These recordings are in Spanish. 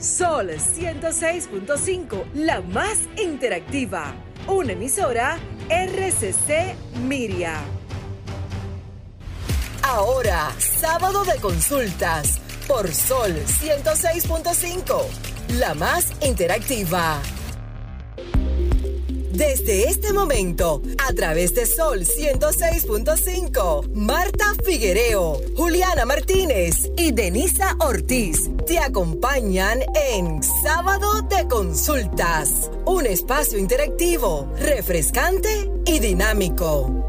Sol 106.5, la más interactiva. Una emisora RCC Miria. Ahora, sábado de consultas por Sol 106.5, la más interactiva. Desde este momento, a través de Sol 106.5, Marta Figuereo, Juliana Martínez y Denisa Ortiz te acompañan en Sábado de Consultas, un espacio interactivo, refrescante y dinámico.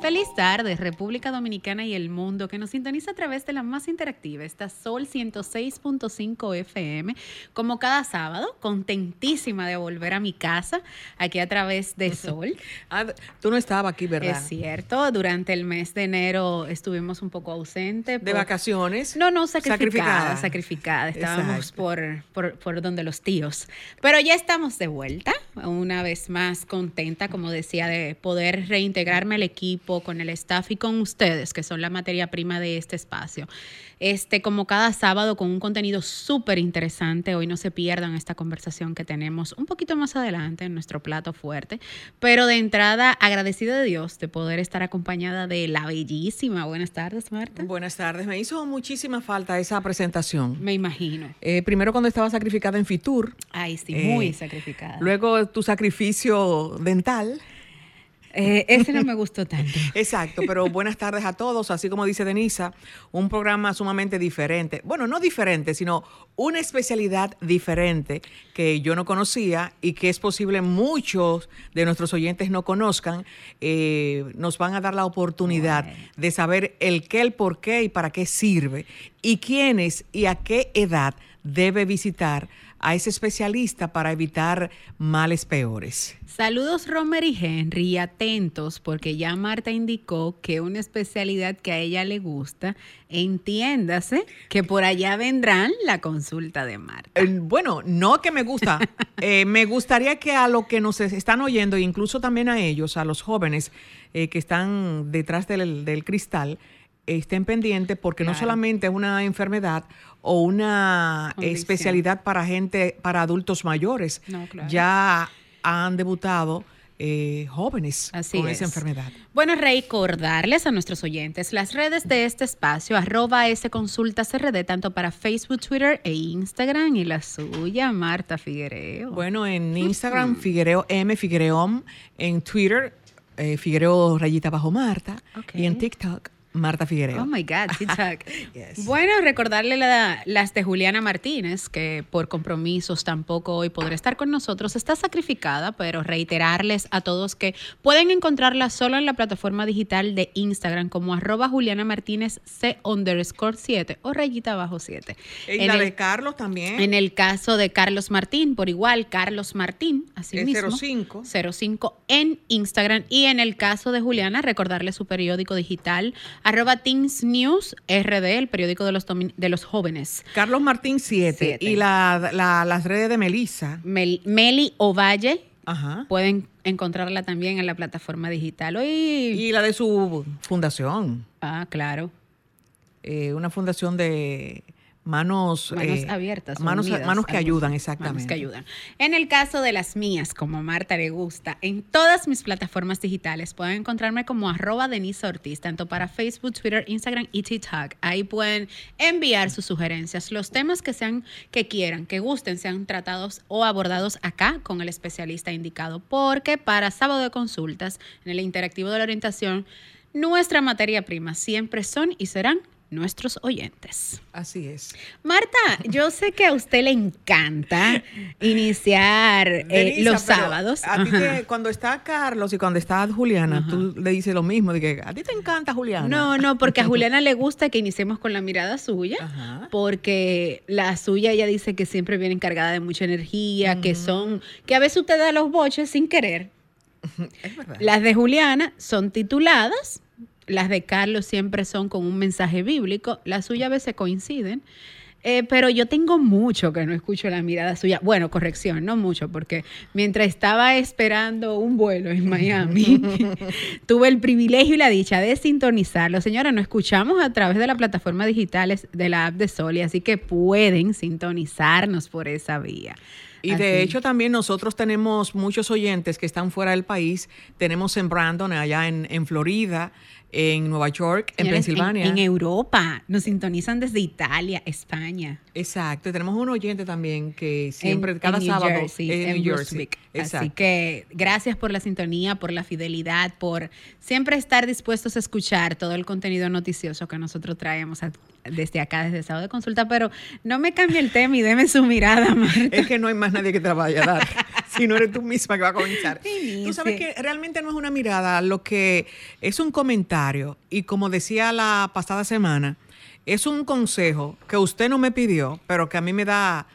Feliz tarde, República Dominicana y el mundo que nos sintoniza a través de la más interactiva, esta Sol 106.5 FM, como cada sábado, contentísima de volver a mi casa, aquí a través de Sol. ah, tú no estabas aquí, ¿verdad? Es cierto, durante el mes de enero estuvimos un poco ausentes. ¿De vacaciones? No, no, sacrificada, sacrificada. Estábamos por, por, por donde los tíos. Pero ya estamos de vuelta, una vez más contenta, como decía, de poder reintegrarme al equipo con el staff y con ustedes, que son la materia prima de este espacio. Este, como cada sábado, con un contenido súper interesante. Hoy no se pierdan esta conversación que tenemos un poquito más adelante en nuestro plato fuerte. Pero de entrada, agradecida de Dios de poder estar acompañada de la bellísima. Buenas tardes, Marta. Buenas tardes. Me hizo muchísima falta esa presentación. Me imagino. Eh, primero cuando estaba sacrificada en Fitur. Ay, sí, muy eh, sacrificada. Luego tu sacrificio dental. Eh, ese no me gustó tanto. Exacto, pero buenas tardes a todos. Así como dice Denisa, un programa sumamente diferente. Bueno, no diferente, sino una especialidad diferente que yo no conocía y que es posible muchos de nuestros oyentes no conozcan. Eh, nos van a dar la oportunidad de saber el qué, el por qué y para qué sirve y quiénes y a qué edad debe visitar a ese especialista para evitar males peores. Saludos Romer y Henry, atentos porque ya Marta indicó que una especialidad que a ella le gusta, entiéndase que por allá vendrán la consulta de Marta. Eh, bueno, no que me gusta, eh, me gustaría que a los que nos están oyendo, incluso también a ellos, a los jóvenes eh, que están detrás del, del cristal, estén pendientes porque no solamente es una enfermedad o una especialidad para gente, para adultos mayores. Ya han debutado eh, jóvenes con esa enfermedad. Bueno, recordarles a nuestros oyentes las redes de este espacio, arroba S Consultas RD, tanto para Facebook, Twitter e Instagram, y la suya, Marta Figuereo. Bueno, en Instagram, Figuereo M, Figuereom, en Twitter, eh, Figuereo Rayita Bajo Marta, y en TikTok, Marta Figueroa. Oh my God, TikTok. Bueno, recordarle las de Juliana Martínez, que por compromisos tampoco hoy podrá estar con nosotros. Está sacrificada, pero reiterarles a todos que pueden encontrarla solo en la plataforma digital de Instagram como arroba Juliana Martínez C underscore 7 o rayita bajo 7. ¿Y la de Carlos también? En el caso de Carlos Martín, por igual, Carlos Martín, así mismo. 05. 05 en Instagram. Y en el caso de Juliana, recordarle su periódico digital arroba Teens News RD, el periódico de los, de los jóvenes. Carlos Martín 7 y la, las redes de Melissa. Meli Ovalle. Ajá. Pueden encontrarla también en la plataforma digital. Hoy... Y la de su fundación. Ah, claro. Eh, una fundación de manos, manos eh, abiertas, manos, manos que ayudan, exactamente. Manos que ayudan. En el caso de las mías, como Marta le gusta, en todas mis plataformas digitales pueden encontrarme como arroba Denise Ortiz, tanto para Facebook, Twitter, Instagram y TikTok. Ahí pueden enviar sus sugerencias, los temas que sean, que quieran, que gusten, sean tratados o abordados acá con el especialista indicado, porque para sábado de consultas, en el interactivo de la orientación, nuestra materia prima siempre son y serán nuestros oyentes. Así es. Marta, yo sé que a usted le encanta iniciar eh, los sábados. A ti que cuando está Carlos y cuando está Juliana, tú le dices lo mismo, de que a ti te encanta Juliana. No, no, porque a Juliana le gusta que iniciemos con la mirada suya, porque la suya ella dice que siempre viene encargada de mucha energía, que son, que a veces usted da los boches sin querer. Es verdad. Las de Juliana son tituladas las de Carlos siempre son con un mensaje bíblico, las suyas a veces coinciden. Eh, pero yo tengo mucho que no escucho la mirada suya. Bueno, corrección, no mucho, porque mientras estaba esperando un vuelo en Miami, tuve el privilegio y la dicha de sintonizarlo. Señora, nos escuchamos a través de la plataforma digital de la app de Soli, así que pueden sintonizarnos por esa vía. Y de hecho también nosotros tenemos muchos oyentes que están fuera del país. Tenemos en Brandon, allá en, en Florida, en Nueva York, en Pensilvania. En, Europa, nos sintonizan desde Italia, España. Exacto, tenemos un oyente también que siempre, cada sábado, en New Jersey. Así que gracias por la sintonía, por la fidelidad, por siempre estar dispuestos a escuchar todo el contenido noticioso que nosotros traemos desde acá, desde Sábado de Consulta, pero no me cambie el tema y deme su mirada, Marta. Es que no hay más nadie que te la vaya a dar, si no eres tú misma que va a comenzar. Tú sabes que realmente no es una mirada, lo que es un comentario, y como decía la pasada semana, es un consejo que usted no me pidió, pero que a mí me da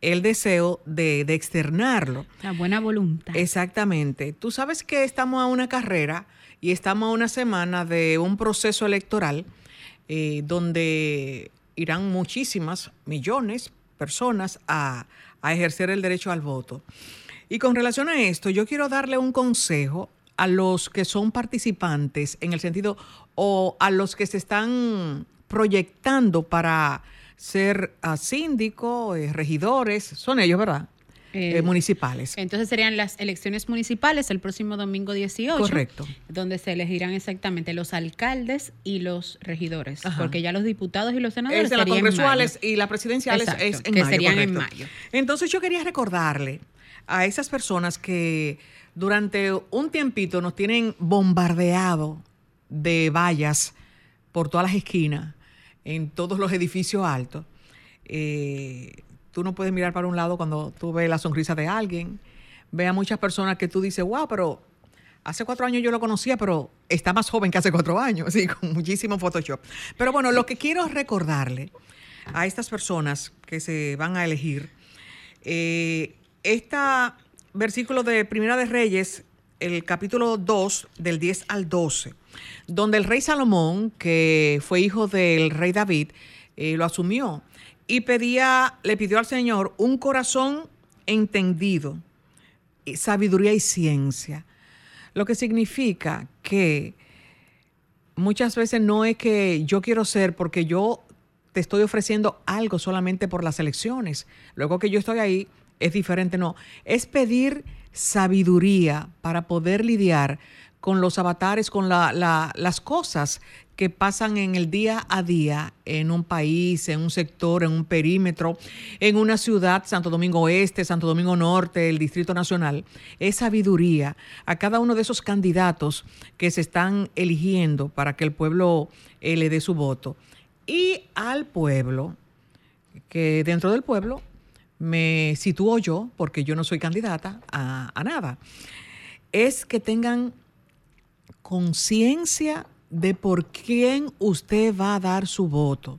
el deseo de, de externarlo. La buena voluntad. Exactamente. Tú sabes que estamos a una carrera y estamos a una semana de un proceso electoral eh, donde irán muchísimas, millones de personas a, ejercer el derecho al voto. Y con relación a esto, yo quiero darle un consejo a los que son participantes en el sentido o a los que se están proyectando para ser uh, síndico, eh, regidores, son ellos, ¿verdad? Eh, municipales. Entonces serían las elecciones municipales el próximo domingo 18. Correcto. Donde se elegirán exactamente los alcaldes y los regidores. Porque ya los diputados y los senadores. Es las congresuales y las presidenciales es en que serían en mayo. Entonces yo quería recordarle a esas personas que durante un tiempito nos tienen bombardeado de vallas por todas las esquinas, en todos los edificios altos. Eh, Tú no puedes mirar para un lado cuando tú ves la sonrisa de alguien. Ve a muchas personas que tú dices, wow, pero hace cuatro años yo lo conocía, pero está más joven que hace cuatro años, sí, con muchísimo Photoshop. Pero bueno, lo que quiero recordarle a estas personas que se van a elegir, eh, este versículo de Primera de Reyes, el capítulo 2, del 10 al 12, donde el rey Salomón, que fue hijo del rey David, eh, lo asumió y pedía, le pidió al Señor un corazón entendido, sabiduría y ciencia. Lo que significa que muchas veces no es que yo quiero ser porque yo te estoy ofreciendo algo solamente por las elecciones. Luego que yo estoy ahí es diferente, no. Es pedir sabiduría para poder lidiar con los avatares, con las cosas que pasan en el día a día en un país, en un sector, en un perímetro, en una ciudad, Santo Domingo Oeste, Santo Domingo Norte, el Distrito Nacional, es sabiduría a cada uno de esos candidatos que se están eligiendo para que el pueblo eh, le dé su voto. Y al pueblo, que dentro del pueblo me sitúo yo, porque yo no soy candidata a, nada, es que tengan conciencia de por quién usted va a dar su voto,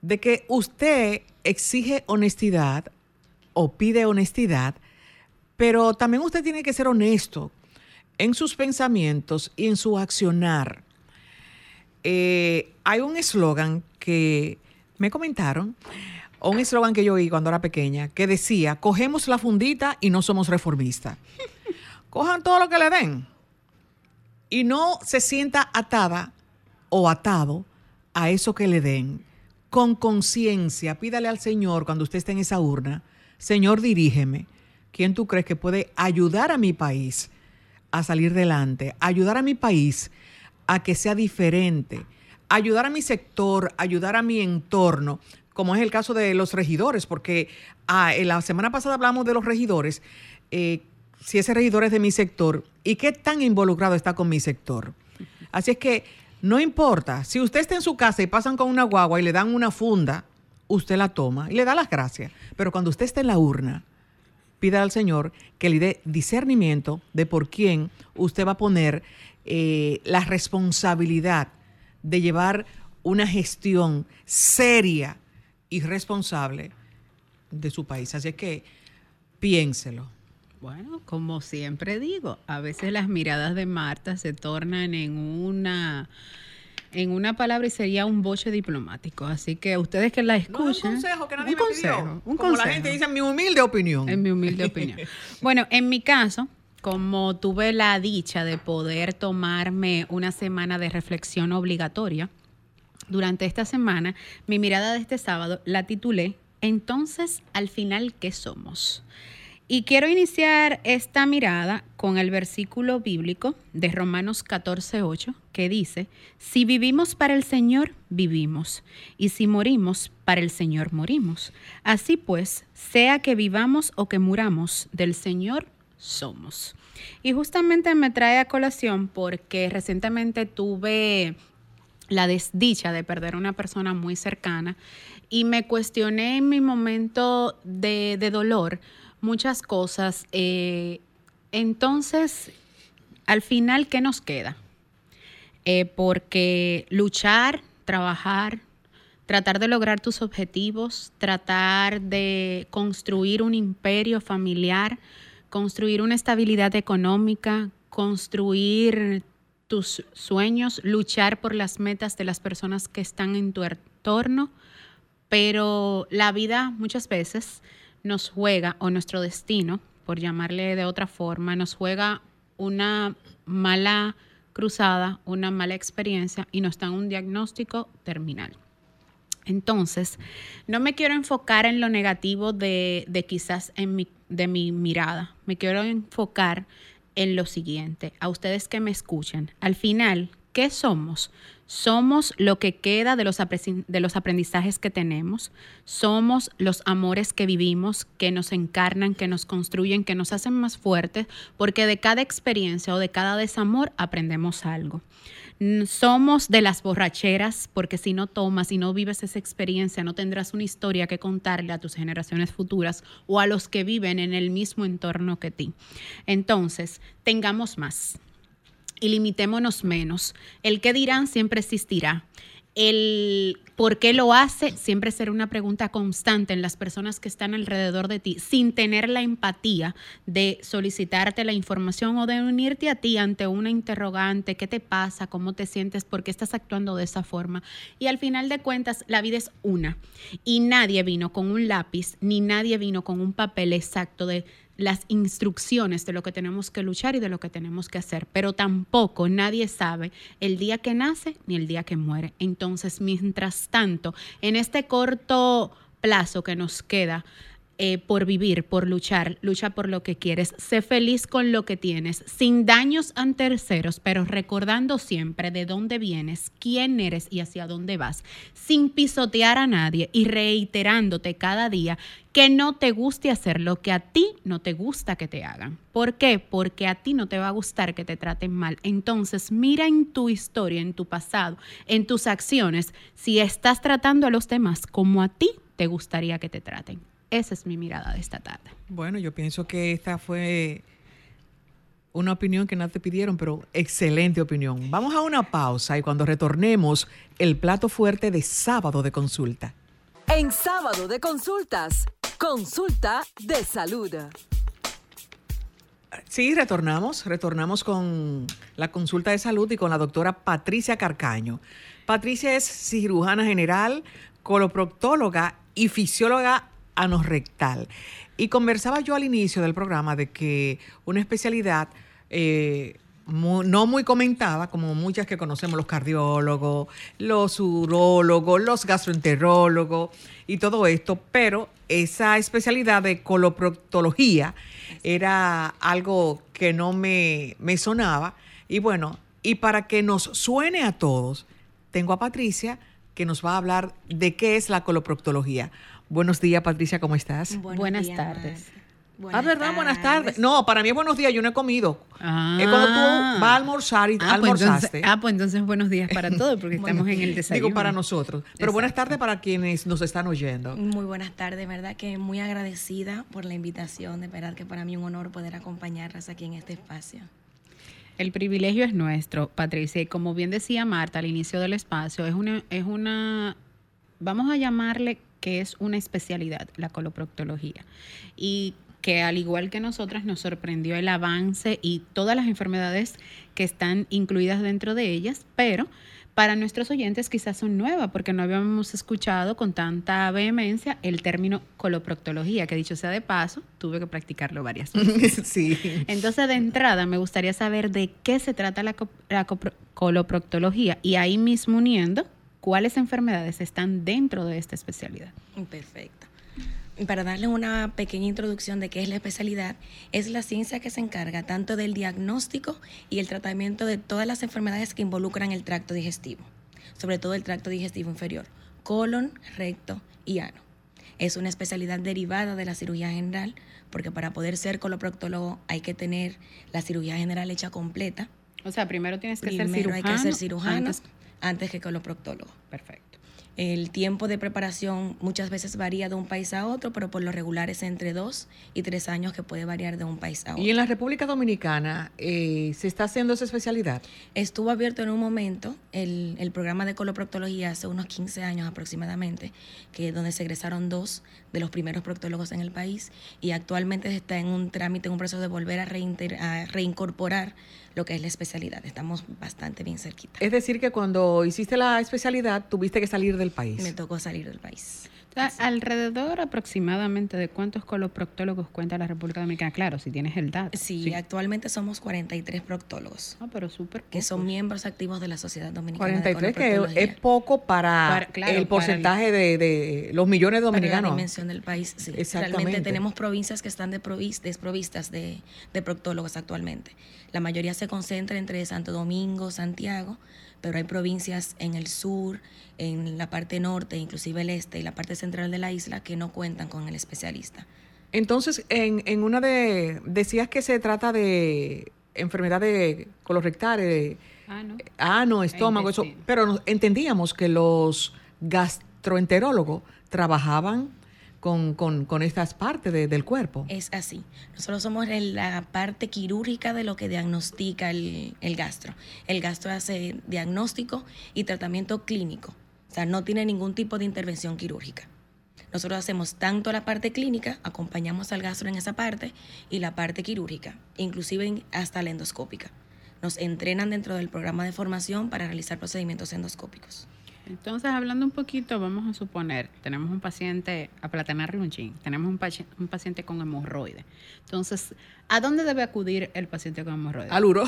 de que usted exige honestidad o pide honestidad, pero también usted tiene que ser honesto en sus pensamientos y en su accionar. Eh, hay un eslogan que me comentaron, un eslogan que yo oí cuando era pequeña, que decía, cogemos la fundita y no somos reformistas. Cojan todo lo que le den y no se sienta atada o atado a eso que le den, con conciencia, pídale al Señor cuando usted esté en esa urna, Señor, dirígeme. ¿Quién tú crees que puede ayudar a mi país a salir delante? Ayudar a mi país a que sea diferente. Ayudar a mi sector, ayudar a mi entorno, como es el caso de los regidores, porque ah, la semana pasada hablamos de los regidores. Eh, si ese regidor es de mi sector y qué tan involucrado está con mi sector. Así es que no importa, si usted está en su casa y pasan con una guagua y le dan una funda, usted la toma y le da las gracias. Pero cuando usted esté en la urna, pida al Señor que le dé discernimiento de por quién usted va a poner eh, la responsabilidad de llevar una gestión seria y responsable de su país. Así que piénselo. Bueno, como siempre digo, a veces las miradas de Marta se tornan en una en una palabra y sería un boche diplomático. Así que ustedes que la escuchen. un consejo que nadie un me consejo, Un Como la gente dice, mi humilde opinión. En mi humilde opinión. bueno, en mi caso, como tuve la dicha de poder tomarme una semana de reflexión obligatoria, durante esta semana, mi mirada de este sábado la titulé Entonces, al final, ¿qué somos? Y quiero iniciar esta mirada con el versículo bíblico de Romanos 14:8 que dice, si vivimos para el Señor, vivimos, y si morimos, para el Señor morimos. Así pues, sea que vivamos o que muramos, del Señor somos. Y justamente me trae a colación porque recientemente tuve la desdicha de perder a una persona muy cercana y me cuestioné en mi momento de, de dolor muchas cosas. Eh, entonces, al final, ¿qué nos queda? Eh, porque luchar, trabajar, tratar de lograr tus objetivos, tratar de construir un imperio familiar, construir una estabilidad económica, construir tus sueños, luchar por las metas de las personas que están en tu entorno, pero la vida muchas veces nos juega, o nuestro destino, por llamarle de otra forma, nos juega una mala cruzada, una mala experiencia y nos dan un diagnóstico terminal. Entonces, no me quiero enfocar en lo negativo de, de quizás en mi, de mi mirada, me quiero enfocar en lo siguiente, a ustedes que me escuchen, al final, ¿qué somos? Somos lo que queda de los, de los aprendizajes que tenemos, somos los amores que vivimos, que nos encarnan, que nos construyen, que nos hacen más fuertes, porque de cada experiencia o de cada desamor aprendemos algo. Somos de las borracheras, porque si no tomas y no vives esa experiencia, no tendrás una historia que contarle a tus generaciones futuras o a los que viven en el mismo entorno que ti. Entonces, tengamos más y limitémonos menos. El qué dirán siempre existirá. El por qué lo hace siempre será una pregunta constante en las personas que están alrededor de ti, sin tener la empatía de solicitarte la información o de unirte a ti ante una interrogante, qué te pasa, cómo te sientes, por qué estás actuando de esa forma. Y al final de cuentas, la vida es una. Y nadie vino con un lápiz, ni nadie vino con un papel exacto de las instrucciones de lo que tenemos que luchar y de lo que tenemos que hacer, pero tampoco nadie sabe el día que nace ni el día que muere. Entonces, mientras tanto, en este corto plazo que nos queda, eh, por vivir, por luchar, lucha por lo que quieres, sé feliz con lo que tienes, sin daños a terceros, pero recordando siempre de dónde vienes, quién eres y hacia dónde vas, sin pisotear a nadie y reiterándote cada día que no te guste hacer lo que a ti no te gusta que te hagan. ¿Por qué? Porque a ti no te va a gustar que te traten mal. Entonces, mira en tu historia, en tu pasado, en tus acciones, si estás tratando a los demás como a ti te gustaría que te traten. Esa es mi mirada de esta tarde. Bueno, yo pienso que esta fue una opinión que no te pidieron, pero excelente opinión. Vamos a una pausa y cuando retornemos, el plato fuerte de sábado de consulta. En sábado de consultas, consulta de salud. Sí, retornamos, retornamos con la consulta de salud y con la doctora Patricia Carcaño. Patricia es cirujana general, coloproctóloga y fisióloga anorrectal. Y conversaba yo al inicio del programa de que una especialidad eh, no muy comentada, como muchas que conocemos, los cardiólogos, los urólogos, los gastroenterólogos y todo esto, pero esa especialidad de coloproctología era algo que no me, me sonaba. Y bueno, y para que nos suene a todos, tengo a Patricia que nos va a hablar de qué es la coloproctología. Buenos días, Patricia, ¿cómo estás? Buenas tardes. ah, ¿verdad? Buenas tardes. No, para mí es buenos días, yo no he comido. Ah. Es cuando tú vas a almorzar y ah, pues almorzaste. ah, pues entonces buenos días para todos, porque estamos en el desayuno. Digo para nosotros. Pero buenas tardes para quienes nos están oyendo. Muy buenas tardes, ¿verdad? Que muy agradecida por la invitación. De verdad que para mí es un honor poder acompañarlas aquí en este espacio. El privilegio es nuestro, Patricia. Y como bien decía Marta al inicio del espacio, es una, es una vamos a llamarle que es una especialidad, la coloproctología. Y que al igual que nosotras nos sorprendió el avance y todas las enfermedades que están incluidas dentro de ellas, pero para nuestros oyentes quizás son nuevas porque no habíamos escuchado con tanta vehemencia el término coloproctología, que dicho sea de paso, tuve que practicarlo varias veces. sí. Entonces, de entrada, me gustaría saber de qué se trata la, la coloproctología y ahí mismo uniendo cuáles enfermedades están dentro de esta especialidad. Perfecto para darle una pequeña introducción de qué es la especialidad, es la ciencia que se encarga tanto del diagnóstico y el tratamiento de todas las enfermedades que involucran el tracto digestivo, sobre todo el tracto digestivo inferior, colon, recto y ano. Es una especialidad derivada de la cirugía general, porque para poder ser coloproctólogo hay que tener la cirugía general hecha completa. O sea, primero tienes que ser cirujano. hay que ser cirujano antes, antes que coloproctólogo. Perfecto. El tiempo de preparación muchas veces varía de un país a otro, pero por lo regular es entre dos y tres años que puede variar de un país a otro. ¿Y en la República Dominicana eh, se está haciendo esa especialidad? Estuvo abierto en un momento el, el, programa de coloproctología hace unos 15 años aproximadamente, que donde se egresaron dos de los primeros proctólogos en el país y actualmente está en un trámite, en un proceso de volver a, a reincorporar lo que es la especialidad. Estamos bastante bien cerquita. Es decir, que cuando hiciste la especialidad tuviste que salir del país. Me tocó salir del país. Alrededor aproximadamente de cuántos coloproctólogos cuenta la República Dominicana. Claro, si tienes el dato. Sí, actualmente somos 43 proctólogos. Ah, pero súper. Que son miembros activos de la Sociedad Dominicana 43, que es poco para, el porcentaje de, los millones de dominicanos. Para la dimensión del país, sí. Realmente tenemos provincias que están desprovistas de, de proctólogos actualmente. La mayoría se concentra entre Santo Domingo, Santiago, pero hay provincias en el sur, en la parte norte, inclusive el este y la parte central de la isla que no cuentan con el especialista. Entonces, en, en una de, decías que se trata de enfermedades colorectales, ah, no, estómago, eso, pero entendíamos que los gastroenterólogos trabajaban con, estas partes del cuerpo. Es así. Nosotros somos la parte quirúrgica de lo que diagnostica el, gastro. El gastro hace diagnóstico y tratamiento clínico. O sea, no tiene ningún tipo de intervención quirúrgica. Nosotros hacemos tanto la parte clínica, acompañamos al gastro en esa parte, y la parte quirúrgica, inclusive hasta la endoscópica. Nos entrenan dentro del programa de formación para realizar procedimientos endoscópicos. Entonces, hablando un poquito, vamos a suponer, tenemos un paciente, a platanarle un chin, tenemos un, un paciente con hemorroides. Entonces, ¿A dónde debe acudir el paciente con hemorroides? Al uro.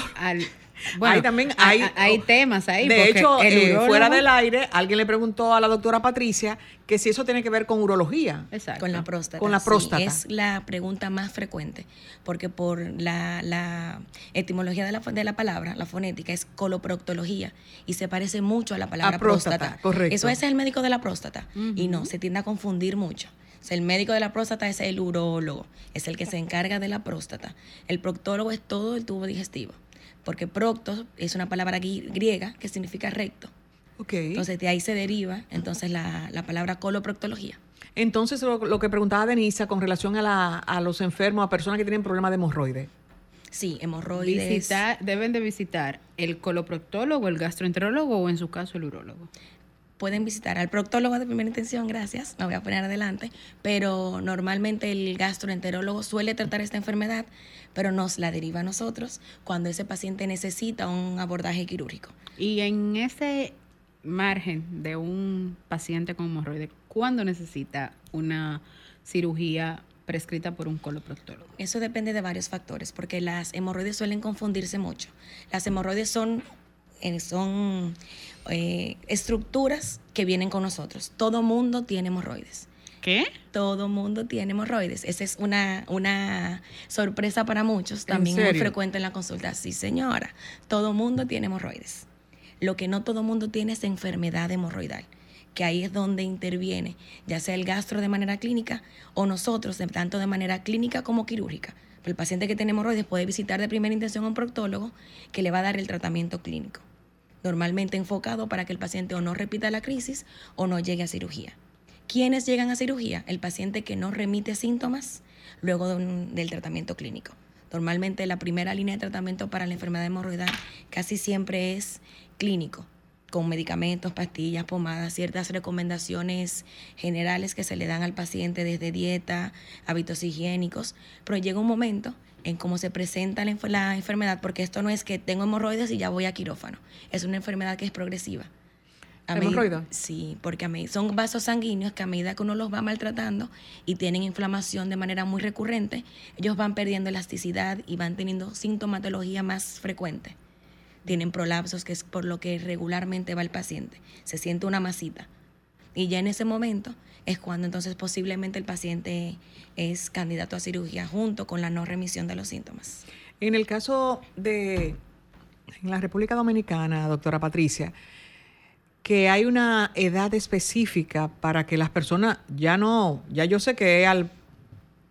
bueno, también hay, hay, temas ahí. De hecho, eh, fuera del aire, alguien le preguntó a la doctora Patricia que si eso tiene que ver con urología. Exacto. Con la próstata. Con la próstata. es la pregunta más frecuente, porque por la, etimología de la, de la, palabra, la fonética, es coloproctología y se parece mucho a la palabra próstata, Correcto. Eso es el médico de la próstata. Y no, se tiende a confundir mucho el médico de la próstata es el urólogo, es el que se encarga de la próstata. El proctólogo es todo el tubo digestivo, porque proctos es una palabra griega que significa recto. Okay. Entonces de ahí se deriva entonces la, palabra coloproctología. Entonces lo, que preguntaba Denisa con relación a, a los enfermos, a personas que tienen problemas de hemorroides. Sí, hemorroides. deben de visitar el coloproctólogo, el gastroenterólogo o en su caso el urólogo pueden visitar al proctólogo de primera intención, gracias, me voy a poner adelante, pero normalmente el gastroenterólogo suele tratar esta enfermedad, pero nos la deriva a nosotros cuando ese paciente necesita un abordaje quirúrgico. Y en ese margen de un paciente con hemorroides, ¿cuándo necesita una cirugía prescrita por un coloproctólogo? Eso depende de varios factores, porque las hemorroides suelen confundirse mucho. Las hemorroides son eh, son eh, estructuras que vienen con nosotros. Todo mundo tiene hemorroides. ¿Qué? Todo mundo tiene hemorroides. Esa es una, una sorpresa para muchos, también muy frecuente en la consulta. Sí, señora, todo mundo tiene hemorroides. Lo que no todo mundo tiene es enfermedad hemorroidal, que ahí es donde interviene, ya sea el gastro de manera clínica o nosotros, tanto de manera clínica como quirúrgica. El paciente que tiene hemorroides puede visitar de primera intención a un proctólogo que le va a dar el tratamiento clínico normalmente enfocado para que el paciente o no repita la crisis o no llegue a cirugía. ¿Quiénes llegan a cirugía? El paciente que no remite síntomas luego del tratamiento clínico. Normalmente la primera línea de tratamiento para la enfermedad hemorroidal casi siempre es clínico, con medicamentos, pastillas, pomadas, ciertas recomendaciones generales que se le dan al paciente desde dieta, hábitos higiénicos, pero llega un momento en cómo se presenta la, enfermedad, porque esto no es que tengo hemorroides y ya voy a quirófano. Es una enfermedad que es progresiva. hemorroides. Sí, porque son vasos sanguíneos que a medida que uno los va maltratando y tienen inflamación de manera muy recurrente, ellos van perdiendo elasticidad y van teniendo sintomatología más frecuente. Tienen prolapsos, que es por lo que regularmente va el paciente. Se siente una masita. Y ya en ese momento es cuando entonces posiblemente el paciente es candidato a cirugía junto con la no remisión de los síntomas. En el caso de en la República Dominicana, doctora Patricia, que hay una edad específica para que las personas ya no, ya yo sé que es al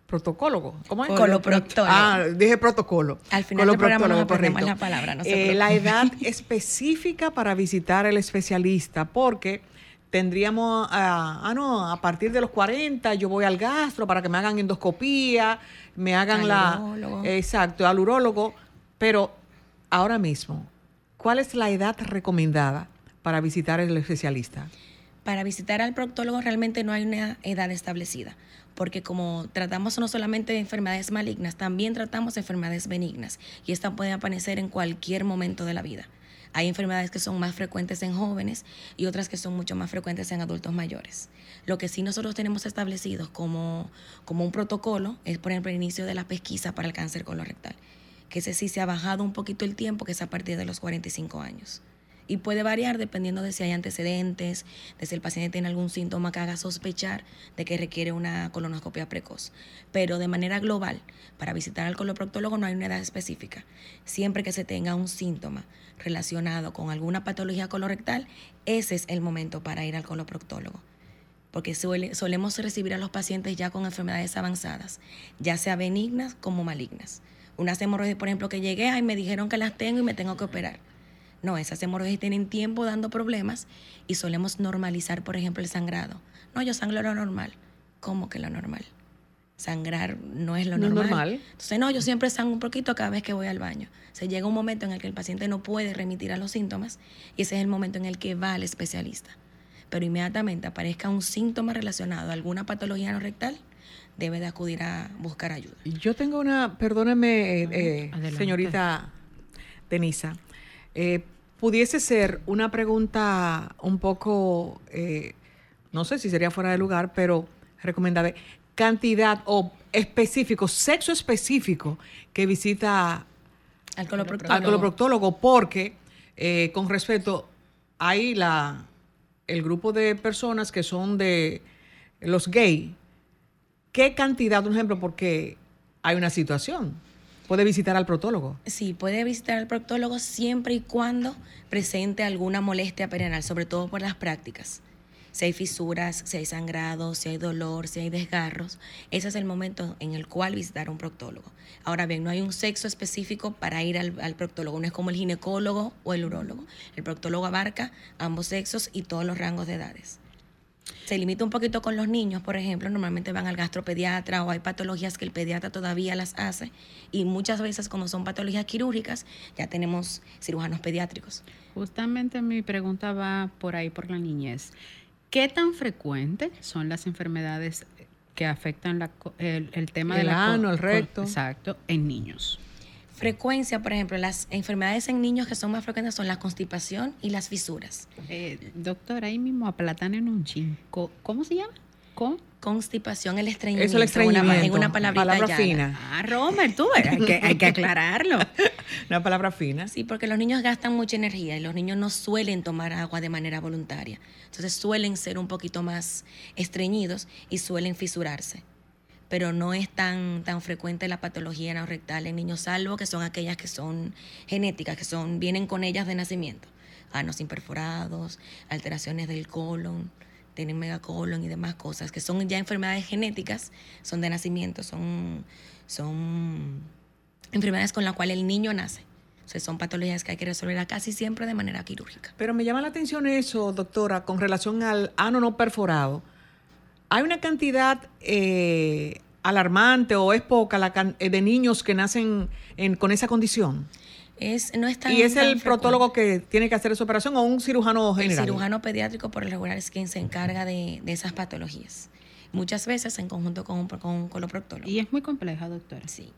protocolo. ¿Cómo es? Coloproctólogo. Ah, dije protocolo. Al final del programa nos aprendemos la palabra. No eh, la edad específica para visitar el especialista, porque tendríamos, ah, ah, no, a partir de los 40 yo voy al gastro para que me hagan endoscopía, me hagan la... Exacto, al urólogo, pero ahora mismo, ¿cuál es la edad recomendada para visitar al especialista? Para visitar al proctólogo realmente no hay una edad establecida, porque como tratamos no solamente de enfermedades malignas, también tratamos enfermedades benignas y esta puede aparecer en cualquier momento de la vida. Hay enfermedades que son más frecuentes en jóvenes y otras que son mucho más frecuentes en adultos mayores. Lo que sí nosotros tenemos establecido como, como un protocolo es, por ejemplo, el inicio de la pesquisa para el cáncer colorectal que ese sí se ha bajado un poquito el tiempo, que es a partir de los 45 años. Y puede variar dependiendo de si hay antecedentes, de si el paciente tiene algún síntoma que haga sospechar de que requiere una colonoscopia precoz. Pero de manera global, para visitar al coloproctólogo no hay una edad específica. Siempre que se tenga un síntoma relacionado con alguna patología colorectal, ese es el momento para ir al coloproctólogo porque solemos recibir a los pacientes ya con enfermedades avanzadas, ya sea benignas como malignas unas hemorroides, por ejemplo, que llegué y me dijeron que las tengo y me tengo que operar. No, esas hemorroides tienen tiempo dando problemas y solemos normalizar, por ejemplo, el sangrado. No, yo sangro lo normal. ¿Cómo que lo normal? Sangrar no es lo normal. normal. Entonces, no, yo siempre sangro un poquito cada vez que voy al baño. Se llega un momento en el que el paciente no puede remitir a los síntomas y ese es el momento en el que va al especialista. Pero inmediatamente aparezca un síntoma relacionado a alguna patología no rectal, debe de acudir a buscar ayuda. Yo tengo una, perdóneme, eh, eh, señorita Denisa, eh, pudiese ser una pregunta un poco, no sé si sería fuera de lugar, pero recomendable, cantidad o específico, sexo específico que visita al coloproctólogo, porque con respeto hay la el grupo de personas que son de los gays ¿Qué cantidad, por ejemplo, porque hay una situación? ¿Puede visitar al proctólogo? Sí, puede visitar al proctólogo siempre y cuando presente alguna molestia perianal, sobre todo por las prácticas. Si hay fisuras, si hay sangrado, si hay dolor, si hay desgarros, ese es el momento en el cual visitar a un proctólogo. Ahora bien, no hay un sexo específico para ir al, proctólogo, no es como el ginecólogo o el urólogo. El proctólogo abarca ambos sexos y todos los rangos de edades se limita un poquito con los niños, por ejemplo, normalmente van al gastropediatra o hay patologías que el pediatra todavía las hace y muchas veces como son patologías quirúrgicas ya tenemos cirujanos pediátricos. Justamente mi pregunta va por ahí, por la niñez. ¿Qué tan frecuentes son las enfermedades que afectan el, tema de la ano, el recto? Exacto, en niños. Frecuencia, por ejemplo, las enfermedades en niños que son más frecuentes son la constipación y las fisuras. Eh, doctor, ahí mismo aplatan en un chinco. ¿Cómo se llama? ¿Con? Constipación, el estreñimiento. Eso el estreñimiento. En una, palabrita palabra fina. Ah, Romer, tú hay que, hay que aclararlo. una palabra fina. Sí, porque los niños gastan mucha energía y los niños no suelen tomar agua de manera voluntaria. Entonces suelen ser un poquito más estreñidos y suelen fisurarse pero no es tan, tan frecuente la patología rectal en niños, salvo que son aquellas que son genéticas, que son, vienen con ellas de nacimiento. Anos imperforados, alteraciones del colon, tienen megacolon y demás cosas, que son ya enfermedades genéticas, son de nacimiento, son, son enfermedades con las cuales el niño nace. O sea, son patologías que hay que resolver casi siempre de manera quirúrgica. Pero me llama la atención eso, doctora, con relación al ano no perforado hay una cantidad eh, alarmante o es poca la eh, de niños que nacen con esa condición. Es, no es tan, ¿Y es el protólogo que tiene que hacer esa operación o un cirujano general? El cirujano pediátrico por el regular es quien se encarga de, esas patologías. Muchas veces en conjunto con un, con un coloproctólogo. Y es muy compleja, doctora. Sí.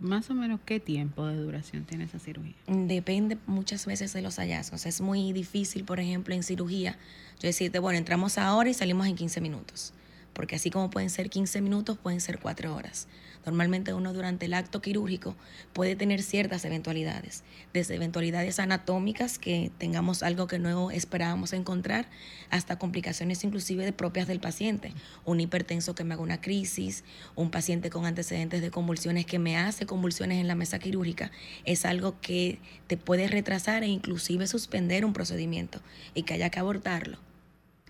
Más o menos qué tiempo de duración tiene esa cirugía. Depende muchas veces de los hallazgos. Es muy difícil, por ejemplo, en cirugía, yo decirte, bueno, entramos ahora y salimos en 15 minutos. Porque así como pueden ser 15 minutos, pueden ser 4 horas. Normalmente uno durante el acto quirúrgico puede tener ciertas eventualidades, desde eventualidades anatómicas, que tengamos algo que no esperábamos encontrar, hasta complicaciones inclusive propias del paciente. Un hipertenso que me haga una crisis, un paciente con antecedentes de convulsiones que me hace convulsiones en la mesa quirúrgica, es algo que te puede retrasar e inclusive suspender un procedimiento y que haya que abortarlo.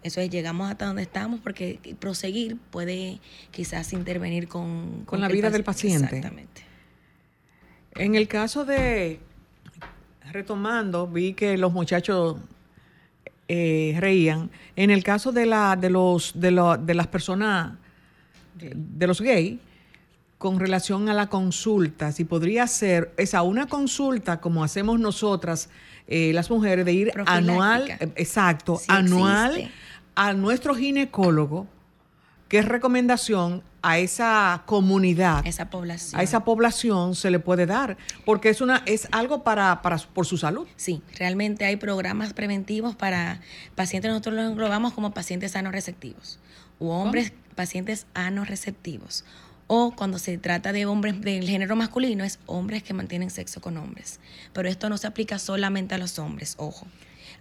Eso es, llegamos hasta donde estamos porque proseguir puede quizás intervenir con... Con, la vida del paciente. Exactamente. En el caso de, retomando, vi que los muchachos eh, reían. En el caso de, la, de, los, de, de las personas, de los gays, con relación a la consulta, si podría ser esa una consulta como hacemos nosotras, eh, las mujeres, de ir anual, eh, exacto, anual a nuestro ginecólogo qué recomendación a esa comunidad, esa población. a esa población se le puede dar, porque es una es algo para, para por su salud. Sí, realmente hay programas preventivos para pacientes nosotros los englobamos como pacientes receptivos u hombres pacientes receptivos o cuando se trata de hombres del género masculino es hombres que mantienen sexo con hombres. Pero esto no se aplica solamente a los hombres, ojo.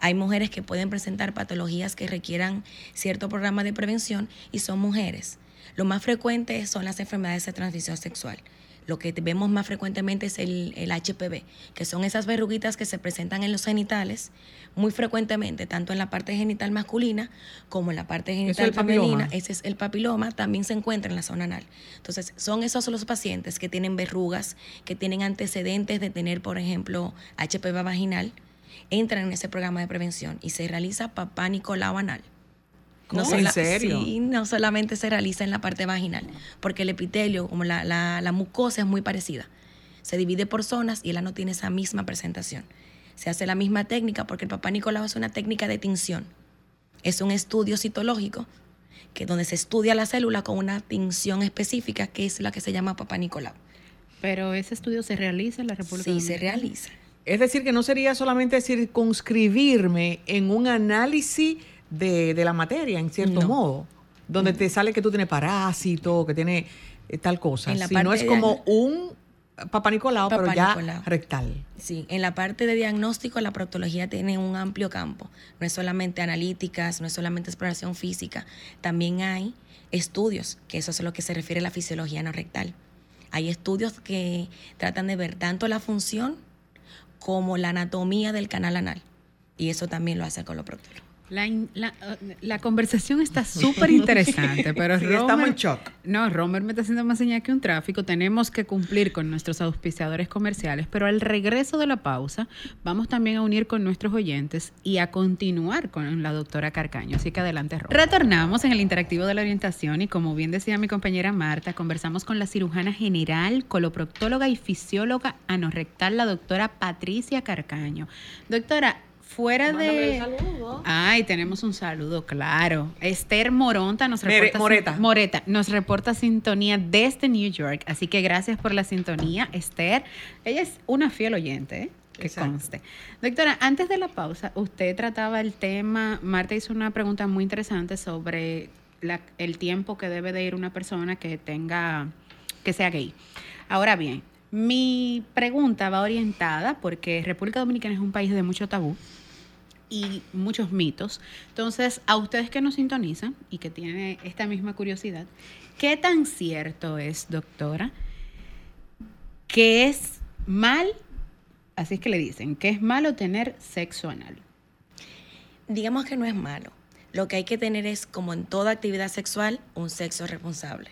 Hay mujeres que pueden presentar patologías que requieran cierto programa de prevención y son mujeres. Lo más frecuente son las enfermedades de transmisión sexual. Lo que vemos más frecuentemente es el, HPV, que son esas verruguitas que se presentan en los genitales muy frecuentemente, tanto en la parte genital masculina como en la parte genital femenina. Ese es el papiloma, también se encuentra en la zona anal. Entonces, son esos los pacientes que tienen verrugas, que tienen antecedentes de tener, por ejemplo, HPV vaginal, entran en ese programa de prevención y se realiza papá Nicolau anal. No ¿En serio? Sí, no solamente se realiza en la parte vaginal, porque el epitelio, como la, la, mucosa es muy parecida. Se divide por zonas y el no tiene esa misma presentación. Se hace la misma técnica porque el papá Nicolau es una técnica de tinción. Es un estudio citológico que donde se estudia la célula con una tinción específica que es la que se llama papá Nicolau. Pero ese estudio se realiza en la República Sí, se realiza. Es decir, que no sería solamente circunscribirme en un análisis de, la materia, en cierto modo, donde te sale que tú tienes parásito, que tiene eh, tal cosa, sino es como un Papa Nicolau, pero ya rectal. Sí, en la parte de diagnóstico la proctología tiene un amplio campo. No es solamente analíticas, no es solamente exploración física, también hay estudios, que eso es a lo que se refiere a la fisiología no rectal. Hay estudios que tratan de ver tanto la función como la anatomía del canal anal. Y eso también lo hace el coloproctor. La, la, la, conversación está súper interesante, pero estamos en shock. No, Romer me está haciendo más señal que un tráfico. Tenemos que cumplir con nuestros auspiciadores comerciales, pero al regreso de la pausa vamos también a unir con nuestros oyentes y a continuar con la doctora Carcaño. Así que adelante, Romer. Retornamos en el interactivo de la orientación y como bien decía mi compañera Marta, conversamos con la cirujana general, coloproctóloga y fisióloga anorrectal, la doctora Patricia Carcaño. Doctora, fuera de. Ay, tenemos un saludo, claro. Esther Moronta nos reporta. Moreta. Moreta nos reporta sintonía desde New York. Así que gracias por la sintonía, Esther. Ella es una fiel oyente. ¿eh? Que conste. Doctora, antes de la pausa, usted trataba el tema, Marta hizo una pregunta muy interesante sobre el tiempo que debe de ir una persona que tenga, que sea gay. Ahora bien, mi pregunta va orientada porque República Dominicana es un país de mucho tabú y muchos mitos. Entonces, a ustedes que nos sintonizan y que tienen esta misma curiosidad, ¿qué tan cierto es, doctora, que es mal, así es que le dicen, que es malo tener sexo anal? Digamos que no es malo. Lo que hay que tener es, como en toda actividad sexual, un sexo responsable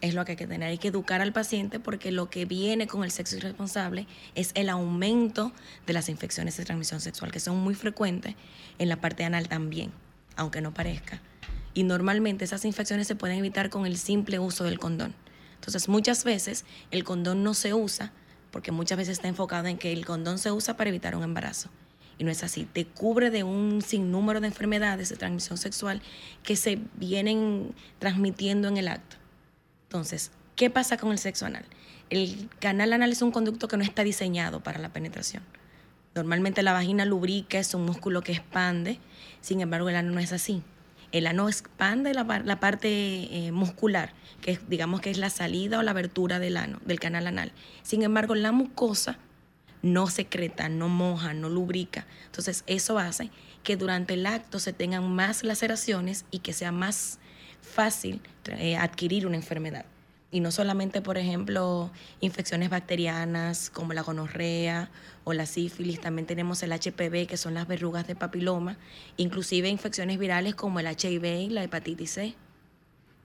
es lo que hay que tener. Hay que educar al paciente porque lo que viene con el sexo irresponsable es el aumento de las infecciones de transmisión sexual, que son muy frecuentes en la parte anal también, aunque no parezca. Y normalmente esas infecciones se pueden evitar con el simple uso del condón. Entonces, muchas veces el condón no se usa porque muchas veces está enfocado en que el condón se usa para evitar un embarazo. Y no es así. Te cubre de un sinnúmero de enfermedades de transmisión sexual que se vienen transmitiendo en el acto. Entonces, ¿Qué pasa con el sexo anal? El canal anal es un conducto que no está diseñado para la penetración. Normalmente la vagina lubrica, es un músculo que expande, sin embargo el ano no es así. El ano expande la, parte eh, muscular, que digamos que es la salida o la abertura del ano, del canal anal. Sin embargo, la mucosa no secreta, no moja, no lubrica. Entonces eso hace que durante el acto se tengan más laceraciones y que sea más fácil eh, adquirir una enfermedad. Y no solamente, por ejemplo, infecciones bacterianas como la gonorrea o la sífilis, también tenemos el HPV, que son las verrugas de papiloma, inclusive infecciones virales como el HIV y la hepatitis C,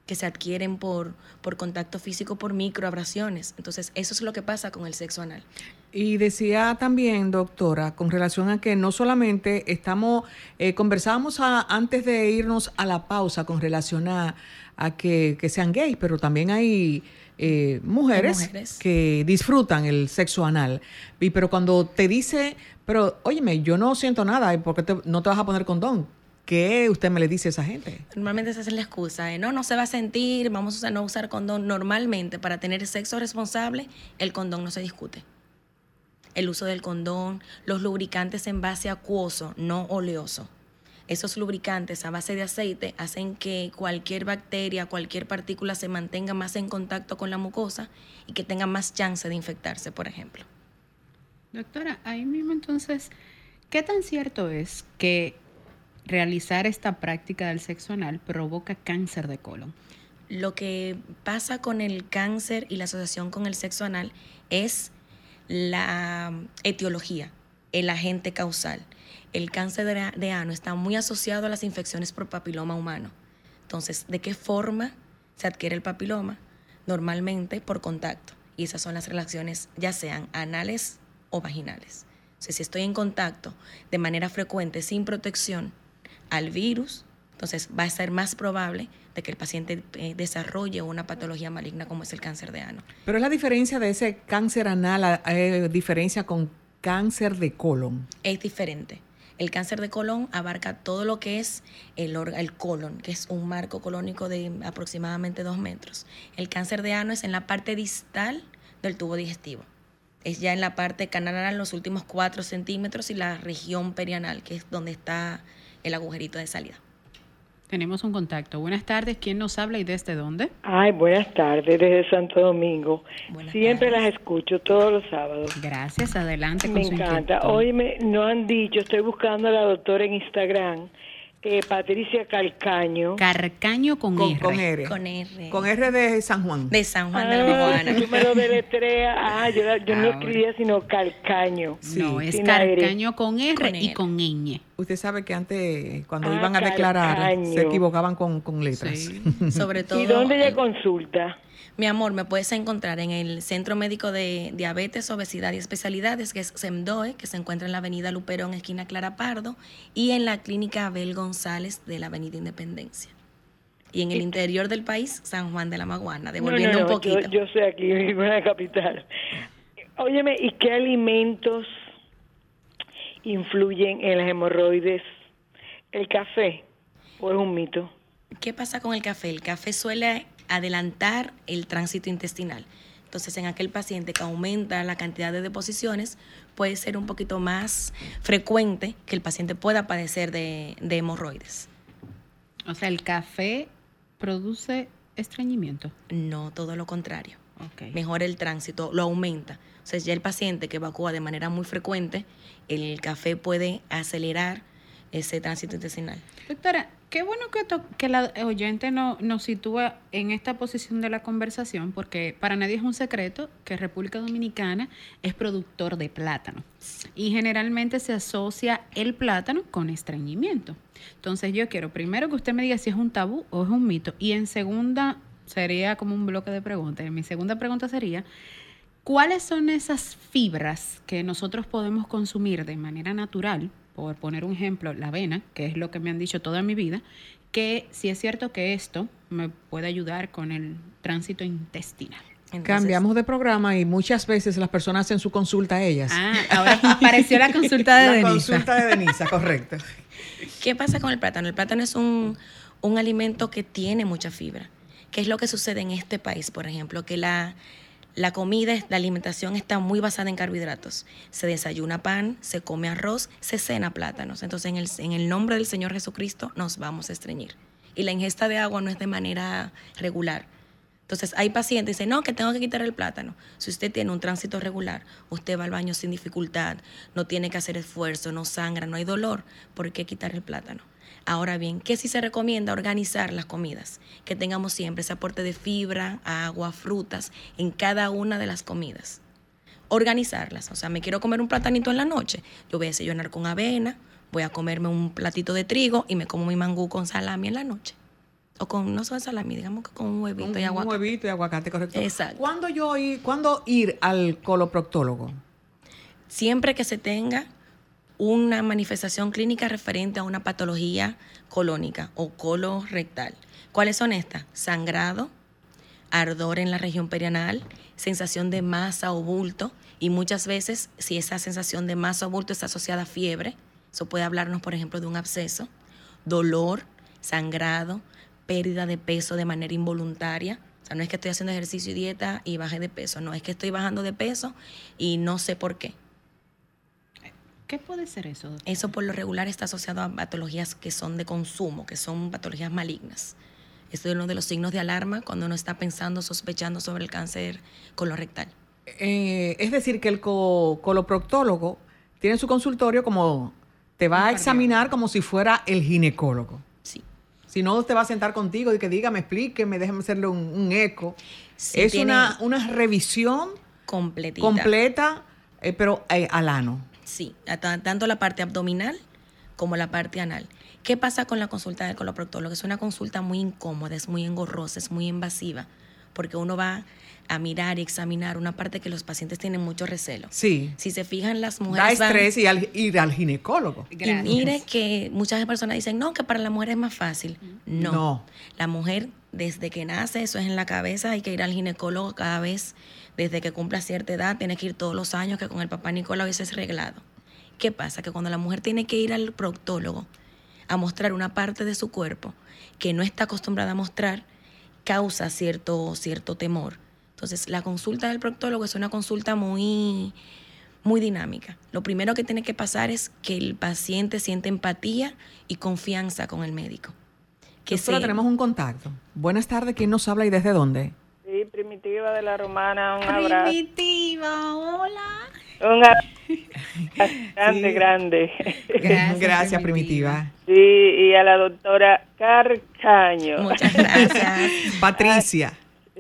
que se adquieren por, por contacto físico, por microabrasiones. Entonces, eso es lo que pasa con el sexo anal. Y decía también, doctora, con relación a que no solamente estamos, eh, conversábamos antes de irnos a la pausa con relación a a que, sean gays, pero también hay eh, mujeres, que disfrutan el sexo anal. Y, pero cuando te dice, pero óyeme, yo no siento nada, ¿por qué no te vas a poner condón? ¿Qué usted me le dice a esa gente? Normalmente esa es la excusa, de, no, no se va a sentir, vamos a no usar condón. Normalmente para tener sexo responsable, el condón no se discute. El uso del condón, los lubricantes en base acuoso, no oleoso esos lubricantes a base de aceite hacen que cualquier bacteria, cualquier partícula se mantenga más en contacto con la mucosa y que tenga más chance de infectarse, por ejemplo. Doctora, ahí mismo entonces, ¿qué tan cierto es que realizar esta práctica del sexo anal provoca cáncer de colon? Lo que pasa con el cáncer y la asociación con el sexo anal es la etiología, el agente causal el cáncer de, ano está muy asociado a las infecciones por papiloma humano. Entonces, ¿de qué forma se adquiere el papiloma? Normalmente por contacto. Y esas son las relaciones, ya sean anales o vaginales. O si estoy en contacto de manera frecuente, sin protección al virus, entonces va a ser más probable de que el paciente eh, desarrolle una patología maligna como es el cáncer de ano. Pero es la diferencia de ese cáncer anal, ¿hay diferencia con cáncer de colon? Es diferente. El cáncer de colon abarca todo lo que es el, el colon, que es un marco colónico de aproximadamente dos metros. El cáncer de ano es en la parte distal del tubo digestivo. Es ya en la parte canal los últimos cuatro centímetros y la región perianal, que es donde está el agujerito de salida. Tenemos un contacto. Buenas tardes. ¿Quién nos habla y desde dónde? Ay, buenas tardes, desde Santo Domingo. Siempre las escucho todos los sábados. Gracias, adelante. Me encanta. Hoy me, no han dicho, estoy buscando a la doctora en Instagram eh, Patricia Calcaño. Carcaño con, con, R. Con R. Con R. Con R de San Juan. De San Juan de la Maguana. Tú me lo deletreas. Ah, yo, yo no escribía sino Calcaño. Sí. No, es Carcaño con R, y con ñ. Usted sabe que antes, cuando ah, iban a declarar, se equivocaban con, con letras. Sí. Sobre todo. ¿Y dónde ella consulta? Mi amor, me puedes encontrar en el Centro Médico de Diabetes, Obesidad y Especialidades, que es SEMDOE, que se encuentra en la Avenida Luperón, esquina Clara Pardo, y en la Clínica Abel González de la Avenida Independencia. Y en el interior del país, San Juan de la Maguana, devolviendo un poquito. Yo, yo sé aquí, en la capital. Óyeme, ¿y qué alimentos influyen en las hemorroides? ¿El café o es un mito? ¿Qué pasa con el café? El café suele adelantar el tránsito intestinal. Entonces, en aquel paciente que aumenta la cantidad de deposiciones, puede ser un poquito más frecuente que el paciente pueda padecer de, hemorroides. O sea, ¿el café produce estreñimiento? No, todo lo contrario. Mejora el tránsito, lo aumenta. O sea, ya el paciente que evacúa de manera muy frecuente, el café puede acelerar ese tránsito intestinal. Doctora, qué bueno que, que la oyente no, nos sitúa en esta posición de la conversación, porque para nadie es un secreto que República Dominicana es productor de plátano y generalmente se asocia el plátano con estreñimiento. Entonces yo quiero primero que usted me diga si es un tabú o es un mito y en segunda sería como un bloque de preguntas. Mi segunda pregunta sería, ¿cuáles son esas fibras que nosotros podemos consumir de manera natural por poner un ejemplo, la avena, que es lo que me han dicho toda mi vida, que si es cierto que esto me puede ayudar con el tránsito intestinal. Cambiamos de programa y muchas veces las personas hacen su consulta a ellas. Ah, ahora apareció la consulta de Denisa. La consulta de Denisa, correcto. ¿Qué pasa con el plátano? El plátano es un, un alimento que tiene mucha fibra. ¿Qué es lo que sucede en este país, por ejemplo? Que la, la comida, la alimentación está muy basada en carbohidratos. Se desayuna pan, se come arroz, se cena plátanos. Entonces, en el, en el nombre del Señor Jesucristo nos vamos a estreñir. Y la ingesta de agua no es de manera regular. Entonces, hay pacientes que dicen, no, que tengo que quitar el plátano. Si usted tiene un tránsito regular, usted va al baño sin dificultad, no tiene que hacer esfuerzo, no sangra, no hay dolor, ¿por qué quitar el plátano? Ahora bien, ¿qué sí se recomienda? Organizar las comidas, que tengamos siempre ese aporte de fibra, agua, frutas en cada una de las comidas. Organizarlas, o sea, me quiero comer un platanito en la noche, yo voy a desayunar con avena, voy a comerme un platito de trigo y me como mi mangú con salami en la noche. O con, no solo salami, digamos que con un huevito y aguacate. Un huevito y aguacate, correcto. Exacto. ¿Cuándo, yo ir, ¿Cuándo ir al coloproctólogo? Siempre que se tenga una manifestación clínica referente a una patología colónica o colorectal. ¿Cuáles son estas? Sangrado, ardor en la región perianal, sensación de masa o bulto y muchas veces si esa sensación de masa o bulto está asociada a fiebre, eso puede hablarnos por ejemplo de un absceso, dolor, sangrado, pérdida de peso de manera involuntaria. O sea, no es que estoy haciendo ejercicio y dieta y baje de peso, no, es que estoy bajando de peso y no sé por qué. ¿Qué puede ser eso? Eso por lo regular está asociado a patologías que son de consumo, que son patologías malignas. Esto es uno de los signos de alarma cuando uno está pensando, sospechando sobre el cáncer colorectal. Eh, es decir, que el coloproctólogo tiene su consultorio como te va a examinar como si fuera el ginecólogo. Sí. Si no, te va a sentar contigo y que diga, me explíqueme, déjeme hacerle un, eco. es una, una revisión completita. completa, eh, pero eh, al ano. Sí, tanto la parte abdominal como la parte anal. ¿Qué pasa con la consulta del coloproctólogo? Es una consulta muy incómoda, es muy engorrosa, es muy invasiva, porque uno va a mirar y examinar una parte que los pacientes tienen mucho recelo. Sí. Si se fijan, las mujeres. Da estrés y al, ir al ginecólogo. Y mire que muchas personas dicen, no, que para la mujer es más fácil. No. no. La mujer, desde que nace, eso es en la cabeza, hay que ir al ginecólogo cada vez desde que cumpla cierta edad, tiene que ir todos los años, que con el papá Nicolau eso es reglado. ¿Qué pasa? Que cuando la mujer tiene que ir al proctólogo a mostrar una parte de su cuerpo que no está acostumbrada a mostrar, causa cierto, cierto temor. Entonces, la consulta del proctólogo es una consulta muy, muy dinámica. Lo primero que tiene que pasar es que el paciente siente empatía y confianza con el médico. Que Doctora, tenemos un contacto. Buenas tardes, ¿quién nos habla y desde dónde? Sí, Primitiva de la Romana, un abrazo. Primitiva, hola. Un abrazo grande, grande. Gracias, Primitiva. Sí, y a la doctora Carcaño. Muchas gracias. Patricia.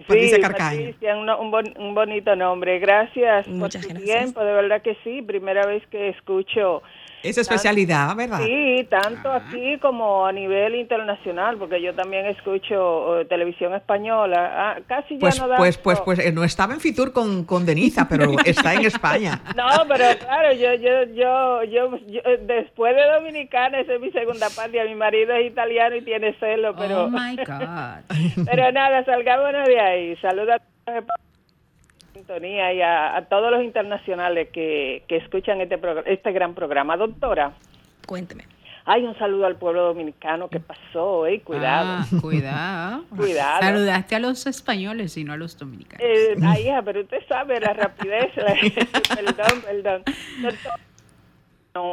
Patricia Carcaño. Patricia, un, bonito nombre. Gracias por tu tiempo, de verdad que sí. Primera vez que escucho esa especialidad, ¿verdad? Sí, tanto aquí como a nivel internacional, porque yo también escucho eh, televisión española. Ah, casi ya pues, no da. Pues, pues, pues, eh, no estaba en Fitur con, con Denisa, pero está en España. No, pero claro, yo, yo, yo, yo, eh, después de Dominicana, esa es mi segunda parte. Mi marido es italiano y tiene celo, pero. Oh my God. pero nada, salgámonos de ahí. Saluda a y a, todos los internacionales que, escuchan este, este gran programa. Doctora. Cuénteme. Hay un saludo al pueblo dominicano. ¿Qué pasó? Eh? Cuidado. Ah, cuidado. cuidado. Saludaste a los españoles y no a los dominicanos. Eh, ay, pero usted sabe la rapidez. perdón, perdón.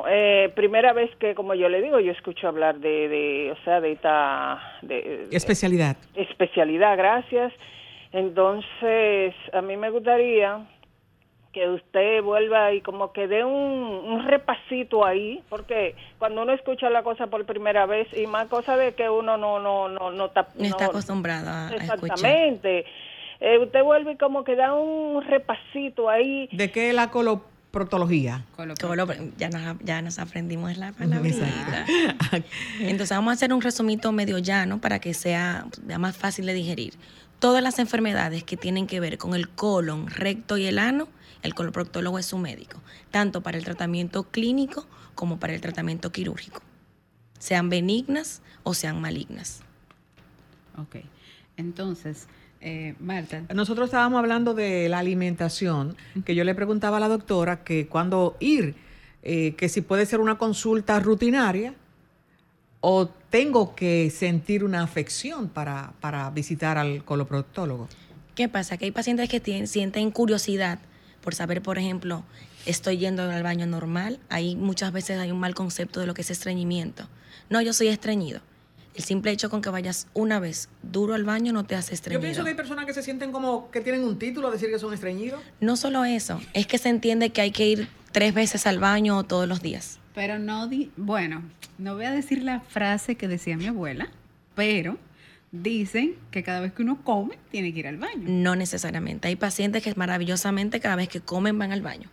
eh, primera vez que, como yo le digo, yo escucho hablar de, de o sea, de esta... De, especialidad. especialidad, gracias. Entonces, a mí me gustaría que usted vuelva y como que dé un, repasito ahí, porque cuando uno escucha la cosa por primera vez y más cosa de que uno no no no no, está, está acostumbrado a exactamente. Eh, usted vuelve y como que da un repasito ahí. ¿De qué la coloproctología? ya, nos, ya nos aprendimos la palabra. Entonces vamos a hacer un resumito medio llano para que sea más fácil de digerir todas las enfermedades que tienen que ver con el colon, recto y el ano, el coloproctólogo es su médico, tanto para el tratamiento clínico como para el tratamiento quirúrgico, sean benignas o sean malignas. Ok, entonces, eh, Marta. Nosotros estábamos hablando de la alimentación, que yo le preguntaba a la doctora que cuando ir, eh, que si puede ser una consulta rutinaria o tengo que sentir una afección para, para visitar al coloproctólogo? ¿Qué pasa? Que hay pacientes que tienen, sienten curiosidad por saber, por ejemplo, estoy yendo al baño normal. Ahí muchas veces hay un mal concepto de lo que es estreñimiento. No, yo soy estreñido. El simple hecho con que vayas una vez duro al baño no te hace estreñido. Yo pienso que hay personas que se sienten como que tienen un título a decir que son estreñidos. No solo eso, es que se entiende que hay que ir tres veces al baño todos los días. Pero no, di bueno, no voy a decir la frase que decía mi abuela, pero dicen que cada vez que uno come tiene que ir al baño. No necesariamente. Hay pacientes que maravillosamente cada vez que comen van al baño.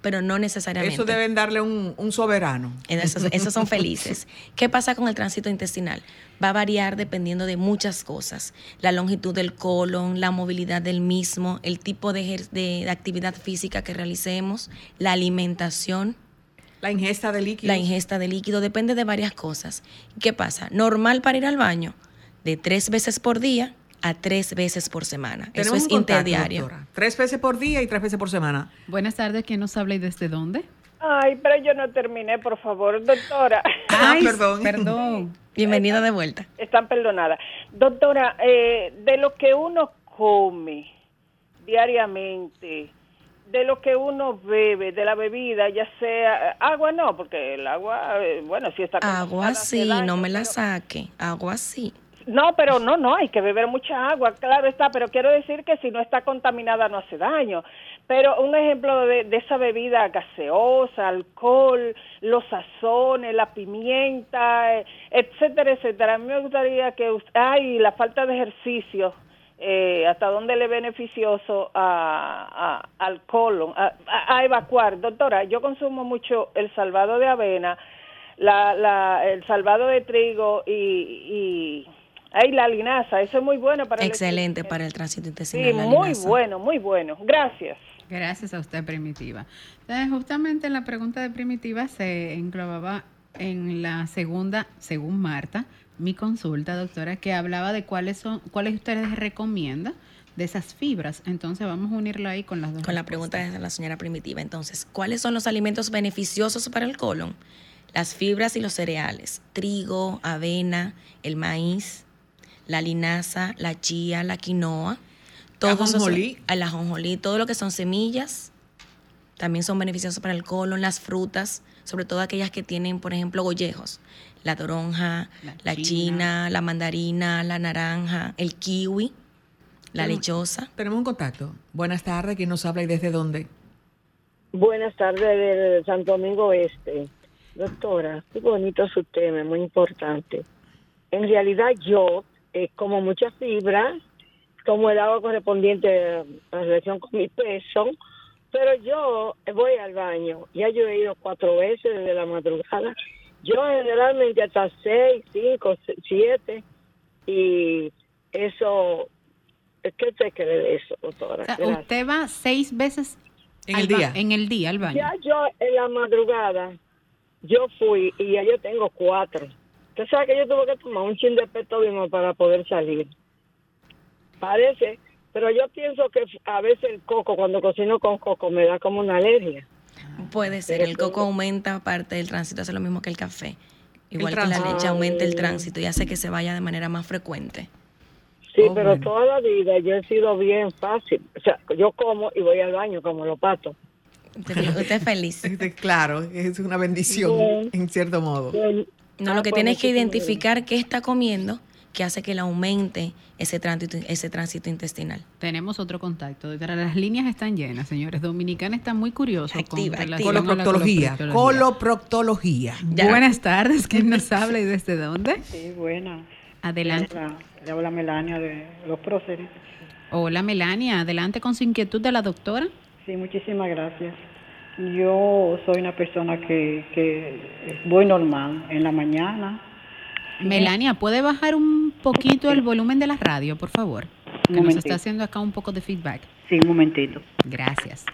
Pero no necesariamente. Eso deben darle un, soberano. Esos, son felices. ¿Qué pasa con el tránsito intestinal? Va a variar dependiendo de muchas cosas. La longitud del colon, la movilidad del mismo, el tipo de, de actividad física que realicemos, la alimentación la ingesta de líquido. La ingesta de líquido depende de varias cosas. ¿Qué pasa? Normal para ir al baño de tres veces por día a tres veces por semana. Eso es interdiario. Tres veces por día y tres veces por semana. Buenas tardes, ¿quién nos habla y desde dónde? Ay, pero yo no terminé, por favor, doctora. Ah, perdón. Perdón. Bienvenida de vuelta. Están perdonadas. Doctora, eh, de lo que uno come diariamente, de lo que uno bebe, de la bebida, ya sea agua no, porque el agua, eh, bueno, si está agua sí, no me la saque, agua sí. No, pero no, no, hay que beber mucha agua, claro está, pero quiero decir que si no está contaminada no hace daño. Pero un ejemplo de, esa bebida gaseosa, alcohol, los sazones, la pimienta, eh, etcétera, etcétera. A mí me gustaría que, ay, la falta de ejercicio, eh, hasta dónde le beneficioso a, al colon, a, evacuar. Doctora, yo consumo mucho el salvado de avena, la, la, el salvado de trigo y, y la linaza. Eso es muy bueno para Excelente para el tránsito intestinal. Sí, muy bueno, muy bueno. Gracias. Gracias a usted, Primitiva. Entonces, justamente la pregunta de Primitiva se englobaba en la segunda, según Marta, mi consulta, doctora, que hablaba de cuáles son, cuáles ustedes recomiendan de esas fibras. Entonces vamos a unirlo ahí con las dos. Con la pregunta de la señora primitiva. Entonces, ¿cuáles son los alimentos beneficiosos para el colon? Las fibras y los cereales, trigo, avena, el maíz, la linaza, la chía, la quinoa, todo ajonjolí. el ajonjolí, todo lo que son semillas, también son beneficiosos para el colon, las frutas, sobre todo aquellas que tienen, por ejemplo, gollejos, la toronja, la, china. la mandarina, la naranja, el kiwi, la lechosa. Tenemos un contacto. Buenas tardes, ¿quién nos habla y desde dónde? Buenas tardes, del Santo Domingo Este. Doctora, qué bonito su tema, muy importante. En realidad yo eh, como mucha fibra, como el agua correspondiente a la relación con mi peso, pero yo voy al baño, ya yo he ido cuatro veces desde la madrugada, yo generalmente hasta seis, cinco, siete, y eso, ¿qué te cree de eso, doctora? usted va seis veces en el día. En el día al baño. Ya yo en la madrugada, yo fui y ya yo tengo cuatro. Usted sabe que yo tuve que tomar un chin de petódimo para poder salir. Parece pero yo pienso que a veces el coco, cuando cocino con coco, me da como una alergia. Puede ser, el coco aumenta parte del tránsito, hace lo mismo que el café. Igual que la leche aumenta el tránsito y hace que se vaya de manera más frecuente. Sí, oh, pero toda la vida yo he sido bien fácil. O sea, yo como y voy al baño como lo pato. Usted es feliz. claro, es una bendición en cierto modo. No, lo que tiene es que identificar qué está comiendo que hace que le aumente ese tránsito, ese tránsito intestinal. Tenemos otro contacto. Las líneas están llenas, señores. Dominicana está muy curioso activa, con activa. Coloproctología. Coloproctología. Buenas tardes. ¿Quién nos habla y desde dónde? Sí, buenas. Adelante. Le habla Melania de los próceres. Hola Melania, adelante con su inquietud de la doctora. Sí, muchísimas gracias. Yo soy una persona que, que voy normal en la mañana, Melania, ¿puede bajar un poquito el volumen de la radio, por favor? Que nos está haciendo acá un poco de feedback. Sí, un momentito. Gracias.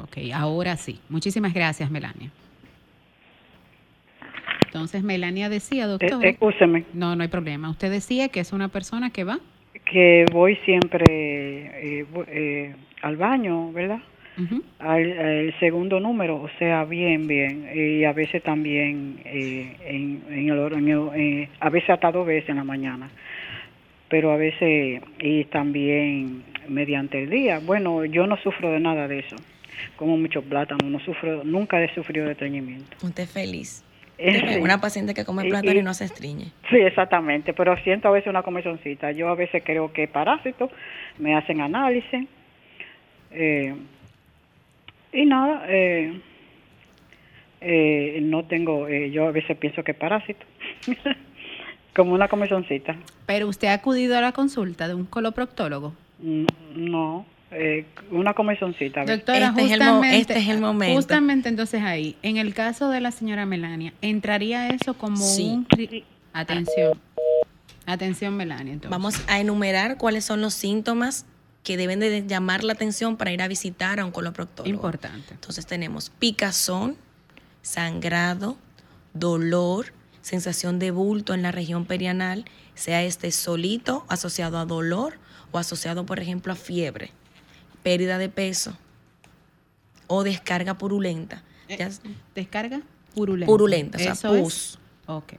Ok, ahora sí. Muchísimas gracias, Melania. Entonces, Melania decía, eh, doctor. escúcheme. No, no hay problema. Usted decía que es una persona que va. Que voy siempre eh, eh, al baño, ¿verdad? Al, segundo número, o sea, bien, bien, y a veces también eh, en, en, el, eh, a veces hasta dos veces en la mañana, pero a veces y también mediante el día. Bueno, yo no sufro de nada de eso, como mucho plátano, no sufro, nunca he sufrido de estreñimiento. Usted es feliz. Una paciente que come plátano y, no se estriñe. Sí, exactamente, pero siento a veces una comezoncita. Yo a veces creo que es parásito, me hacen análisis. Eh, y nada, eh, eh, no tengo, eh, yo a veces pienso que es parásito, como una comezoncita. ¿Pero usted ha acudido a la consulta de un coloproctólogo? Mm, no, una comezoncita. Doctora, este, justamente, este es el momento. Justamente entonces ahí, en el caso de la señora Melania, ¿entraría eso como un... Atención, atención Melania. Entonces. Vamos a enumerar cuáles son los síntomas que deben de llamar la atención para ir a visitar a un coloproctólogo. Importante. Entonces tenemos picazón, sangrado, dolor, sensación de bulto en la región perianal, sea este solito, asociado a dolor o asociado, por ejemplo, a fiebre, pérdida de peso o descarga purulenta. Eh, ¿Descarga? Purulenta. Purulenta, o sea, pus. Ok.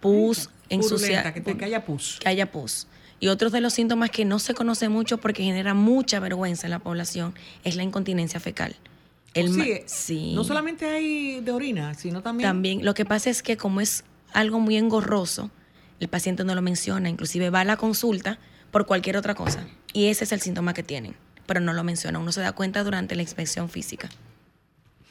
Pus, ensuciada. Que, que haya pus. Que haya pus. Y otro de los síntomas que no se conoce mucho porque genera mucha vergüenza en la población es la incontinencia fecal. El sí, sí, no solamente hay de orina, sino también... También, lo que pasa es que como es algo muy engorroso, el paciente no lo menciona, inclusive va a la consulta por cualquier otra cosa. Y ese es el síntoma que tienen, pero no lo menciona, uno se da cuenta durante la inspección física.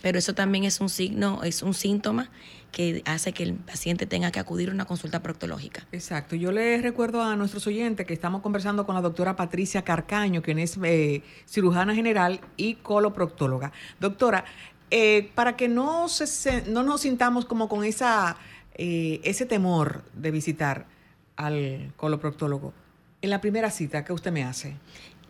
Pero eso también es un signo, es un síntoma que hace que el paciente tenga que acudir a una consulta proctológica. Exacto. Yo les recuerdo a nuestros oyentes que estamos conversando con la doctora Patricia Carcaño, quien es eh, cirujana general y coloproctóloga. Doctora, eh, para que no, se, no nos sintamos como con esa, eh, ese temor de visitar al coloproctólogo, en la primera cita, ¿qué usted me hace?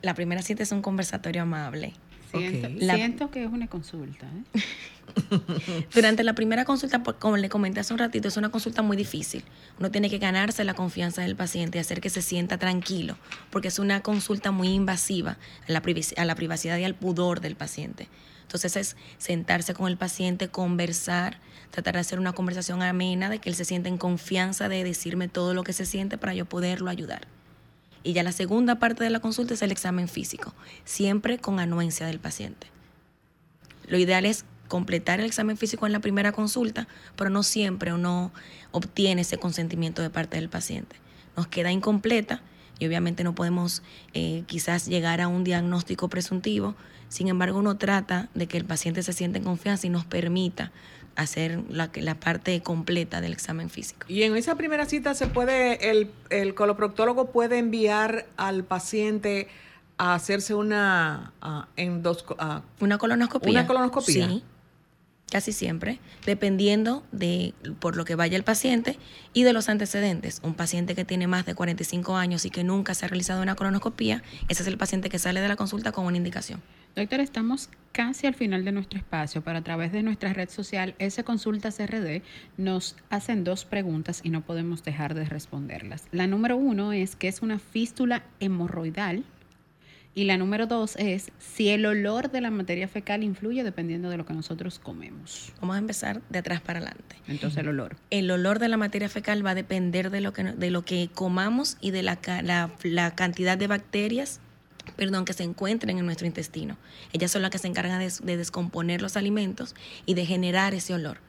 La primera cita es un conversatorio amable Siento, que es una consulta. ¿eh? Durante la primera consulta, como le comenté hace un ratito, es una consulta muy difícil. Uno tiene que ganarse la confianza del paciente y hacer que se sienta tranquilo, porque es una consulta muy invasiva a la, a la privacidad y al pudor del paciente. Entonces es sentarse con el paciente, conversar, tratar de hacer una conversación amena, de que él se sienta en confianza de decirme todo lo que se siente para yo poderlo ayudar. Y ya la segunda parte de la consulta es el examen físico, siempre con anuencia del paciente. Lo ideal es completar el examen físico en la primera consulta, pero no siempre uno obtiene ese consentimiento de parte del paciente. Nos queda incompleta y obviamente no podemos eh, quizás llegar a un diagnóstico presuntivo. Sin embargo, uno trata de que el paciente se sienta en confianza y nos permita hacer la, la parte completa del examen físico. Y en esa primera cita se puede, el, el coloproctólogo puede enviar al paciente a hacerse una una colonoscopia. Una colonoscopia. Sí. Casi siempre, dependiendo de por lo que vaya el paciente y de los antecedentes. Un paciente que tiene más de 45 años y que nunca se ha realizado una colonoscopia, ese es el paciente que sale de la consulta con una indicación. Doctor, estamos casi al final de nuestro espacio, pero a través de nuestra red social, ese Consulta CRD, nos hacen dos preguntas y no podemos dejar de responderlas. La número uno es qué es una fístula hemorroidal y la número dos es si el olor de la materia fecal influye dependiendo de lo que nosotros comemos. Vamos a empezar de atrás para adelante. Entonces el olor. El olor de la materia fecal va a depender de lo que, de lo que comamos y de la, la cantidad de bacterias perdón, que se encuentren en nuestro intestino. Ellas son las que se encargan de, descomponer los alimentos y de generar ese olor.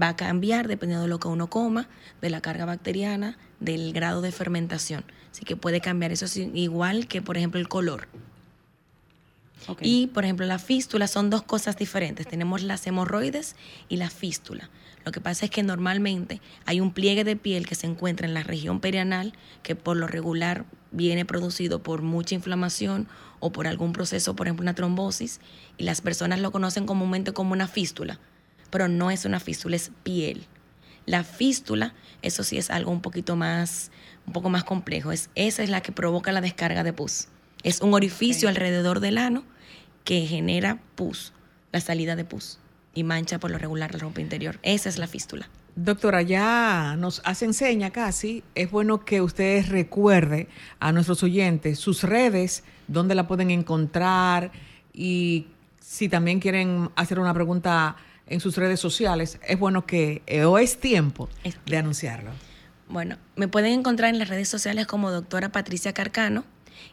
Va a cambiar dependiendo de lo que uno coma, de la carga bacteriana, del grado de fermentación. Así que puede cambiar. Eso es igual que, por ejemplo, el color. Y, por ejemplo, la fístula son dos cosas diferentes. Tenemos las hemorroides y la fístula. Lo que pasa es que normalmente hay un pliegue de piel que se encuentra en la región perianal que por lo regular viene producido por mucha inflamación o por algún proceso, por ejemplo, una trombosis, y las personas lo conocen comúnmente como una fístula, pero no es una fístula, es piel. La fístula, eso sí es algo un poquito más, un poco más complejo, es, esa es la que provoca la descarga de pus. Es un orificio alrededor del ano que genera pus, la salida de pus, y mancha por lo regular la ropa interior. Esa es la fístula. Doctora, ya nos hace enseña casi. Es bueno que ustedes recuerde a nuestros oyentes sus redes, dónde la pueden encontrar y si también quieren hacer una pregunta en sus redes sociales, es bueno que, eh, o es tiempo de anunciarlo. Bueno, me pueden encontrar en las redes sociales como doctora Patricia Carcano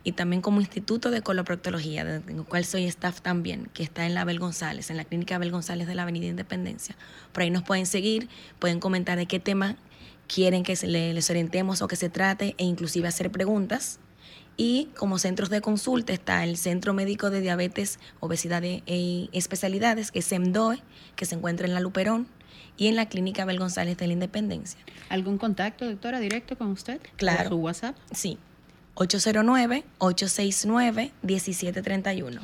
y también como Instituto de Coloproctología, en el cual soy staff también, que está en la Abel González, en la clínica Abel González de la Avenida Independencia. Por ahí nos pueden seguir, pueden comentar de qué tema quieren que les orientemos o que se trate e inclusive hacer preguntas. Y como centros de consulta está el Centro Médico de Diabetes, Obesidad e Especialidades, que es SEMDOE, que se encuentra en la Luperón, y en la Clínica Abel González de la Independencia. ¿Algún contacto, doctora, directo con usted? Claro. su WhatsApp? Sí. 809-869-1731.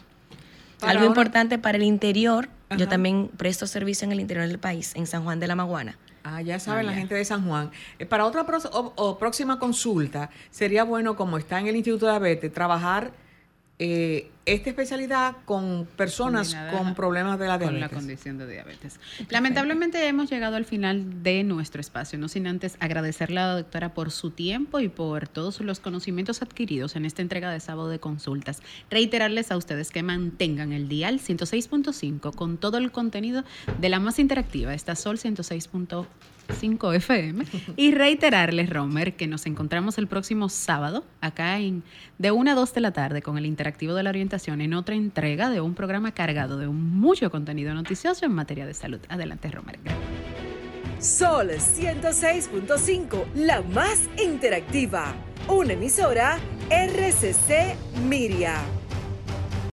Algo importante para el interior, yo también presto servicio en el interior del país, en San Juan de la Maguana. Ah, ya saben la gente de San Juan. Eh, para otra próxima consulta, sería bueno, como está en el Instituto de Diabetes, trabajar eh, esta especialidad con personas con problemas de la diabetes. Con la condición de diabetes. Lamentablemente hemos llegado al final de nuestro espacio, no sin antes agradecerle a la doctora por su tiempo y por todos los conocimientos adquiridos en esta entrega de sábado de consultas. Reiterarles a ustedes que mantengan el dial 106.5 con todo el contenido de la más interactiva, esta Sol 106.5 5 FM. Y reiterarles, Romer, que nos encontramos el próximo sábado, acá en de 1 a 2 de la tarde, con el interactivo de la orientación, en otra entrega de un programa cargado de mucho contenido noticioso en materia de salud. Adelante, Romer. Sol 106.5, la más interactiva. Una emisora RCC Miria.